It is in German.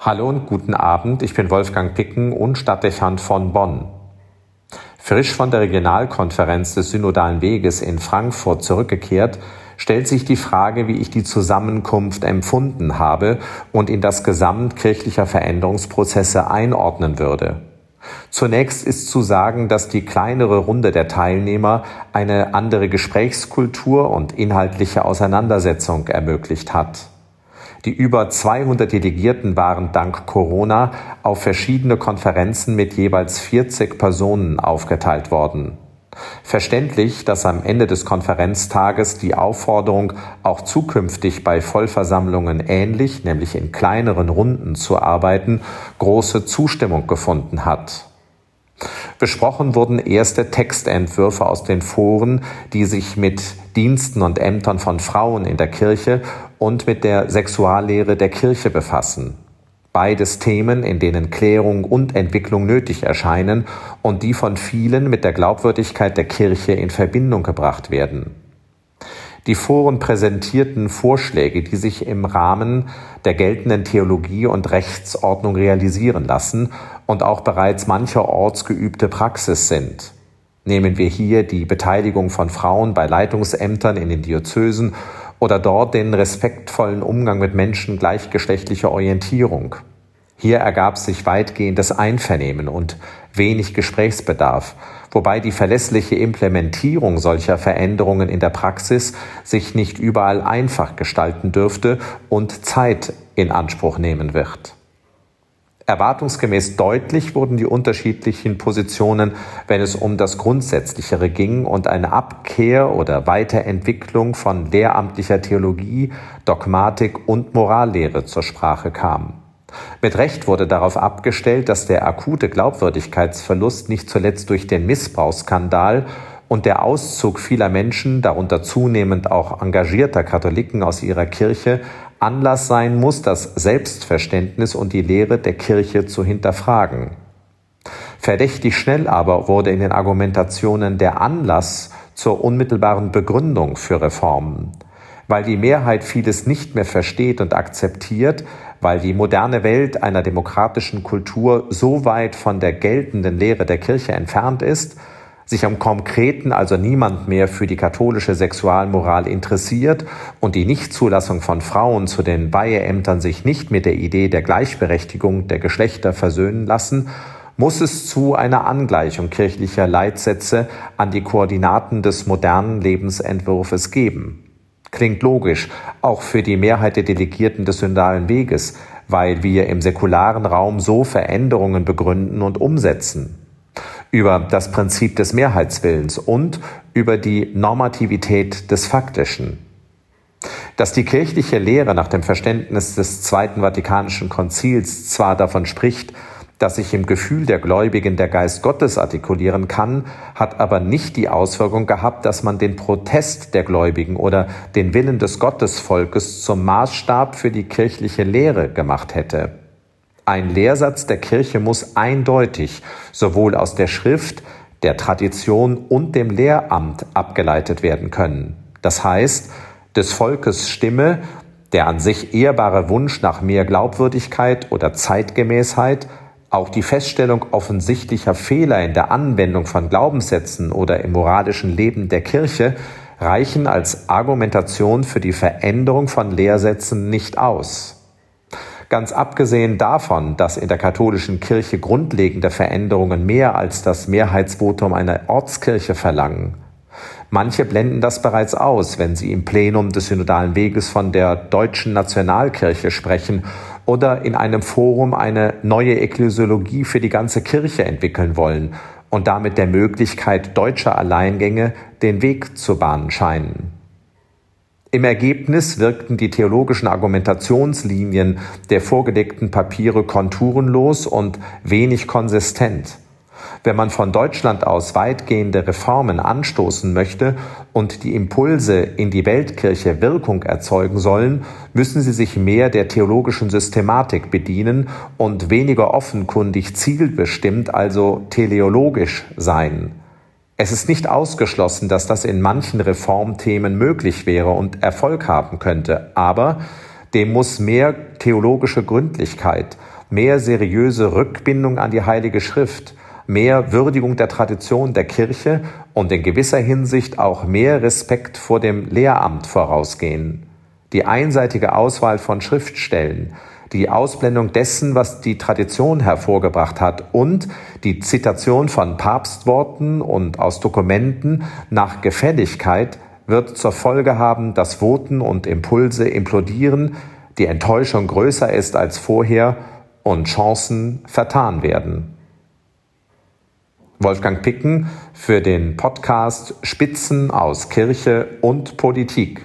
Hallo und guten Abend, ich bin Wolfgang Picken und Stadtdechant von Bonn. Frisch von der Regionalkonferenz des Synodalen Weges in Frankfurt zurückgekehrt, stellt sich die Frage, wie ich die Zusammenkunft empfunden habe und in das Gesamt kirchlicher Veränderungsprozesse einordnen würde. Zunächst ist zu sagen, dass die kleinere Runde der Teilnehmer eine andere Gesprächskultur und inhaltliche Auseinandersetzung ermöglicht hat. Die über 200 Delegierten waren dank Corona auf verschiedene Konferenzen mit jeweils 40 Personen aufgeteilt worden. Verständlich, dass am Ende des Konferenztages die Aufforderung, auch zukünftig bei Vollversammlungen ähnlich, nämlich in kleineren Runden zu arbeiten, große Zustimmung gefunden hat. Besprochen wurden erste Textentwürfe aus den Foren, die sich mit Diensten und Ämtern von Frauen in der Kirche und mit der Sexuallehre der Kirche befassen. Beides Themen, in denen Klärung und Entwicklung nötig erscheinen und die von vielen mit der Glaubwürdigkeit der Kirche in Verbindung gebracht werden. Die Foren präsentierten Vorschläge, die sich im Rahmen der geltenden Theologie und Rechtsordnung realisieren lassen und auch bereits mancherorts geübte Praxis sind. Nehmen wir hier die Beteiligung von Frauen bei Leitungsämtern in den Diözesen oder dort den respektvollen Umgang mit Menschen gleichgeschlechtlicher Orientierung. Hier ergab sich weitgehendes Einvernehmen und wenig Gesprächsbedarf, wobei die verlässliche Implementierung solcher Veränderungen in der Praxis sich nicht überall einfach gestalten dürfte und Zeit in Anspruch nehmen wird. Erwartungsgemäß deutlich wurden die unterschiedlichen Positionen, wenn es um das Grundsätzlichere ging und eine Abkehr oder Weiterentwicklung von lehramtlicher Theologie, Dogmatik und Morallehre zur Sprache kam. Mit Recht wurde darauf abgestellt, dass der akute Glaubwürdigkeitsverlust nicht zuletzt durch den Missbrauchsskandal und der Auszug vieler Menschen, darunter zunehmend auch engagierter Katholiken aus ihrer Kirche, Anlass sein muss, das Selbstverständnis und die Lehre der Kirche zu hinterfragen. Verdächtig schnell aber wurde in den Argumentationen der Anlass zur unmittelbaren Begründung für Reformen. Weil die Mehrheit vieles nicht mehr versteht und akzeptiert, weil die moderne Welt einer demokratischen Kultur so weit von der geltenden Lehre der Kirche entfernt ist, sich am Konkreten also niemand mehr für die katholische Sexualmoral interessiert und die Nichtzulassung von Frauen zu den Weiheämtern sich nicht mit der Idee der Gleichberechtigung der Geschlechter versöhnen lassen, muss es zu einer Angleichung kirchlicher Leitsätze an die Koordinaten des modernen Lebensentwurfes geben. Klingt logisch, auch für die Mehrheit der Delegierten des Syndalen Weges, weil wir im säkularen Raum so Veränderungen begründen und umsetzen über das Prinzip des Mehrheitswillens und über die Normativität des Faktischen. Dass die kirchliche Lehre nach dem Verständnis des Zweiten Vatikanischen Konzils zwar davon spricht, dass sich im Gefühl der Gläubigen der Geist Gottes artikulieren kann, hat aber nicht die Auswirkung gehabt, dass man den Protest der Gläubigen oder den Willen des Gottesvolkes zum Maßstab für die kirchliche Lehre gemacht hätte. Ein Lehrsatz der Kirche muss eindeutig sowohl aus der Schrift, der Tradition und dem Lehramt abgeleitet werden können. Das heißt, des Volkes Stimme, der an sich ehrbare Wunsch nach mehr Glaubwürdigkeit oder Zeitgemäßheit, auch die Feststellung offensichtlicher Fehler in der Anwendung von Glaubenssätzen oder im moralischen Leben der Kirche reichen als Argumentation für die Veränderung von Lehrsätzen nicht aus. Ganz abgesehen davon, dass in der katholischen Kirche grundlegende Veränderungen mehr als das Mehrheitsvotum einer Ortskirche verlangen. Manche blenden das bereits aus, wenn sie im Plenum des Synodalen Weges von der deutschen Nationalkirche sprechen oder in einem Forum eine neue Ekklesiologie für die ganze Kirche entwickeln wollen und damit der Möglichkeit deutscher Alleingänge den Weg zu bahnen scheinen. Im Ergebnis wirkten die theologischen Argumentationslinien der vorgelegten Papiere konturenlos und wenig konsistent. Wenn man von Deutschland aus weitgehende Reformen anstoßen möchte und die Impulse in die Weltkirche Wirkung erzeugen sollen, müssen sie sich mehr der theologischen Systematik bedienen und weniger offenkundig zielbestimmt, also teleologisch sein. Es ist nicht ausgeschlossen, dass das in manchen Reformthemen möglich wäre und Erfolg haben könnte, aber dem muss mehr theologische Gründlichkeit, mehr seriöse Rückbindung an die Heilige Schrift, mehr Würdigung der Tradition der Kirche und in gewisser Hinsicht auch mehr Respekt vor dem Lehramt vorausgehen. Die einseitige Auswahl von Schriftstellen, die Ausblendung dessen, was die Tradition hervorgebracht hat und die Zitation von Papstworten und aus Dokumenten nach Gefälligkeit wird zur Folge haben, dass Voten und Impulse implodieren, die Enttäuschung größer ist als vorher und Chancen vertan werden. Wolfgang Picken für den Podcast Spitzen aus Kirche und Politik.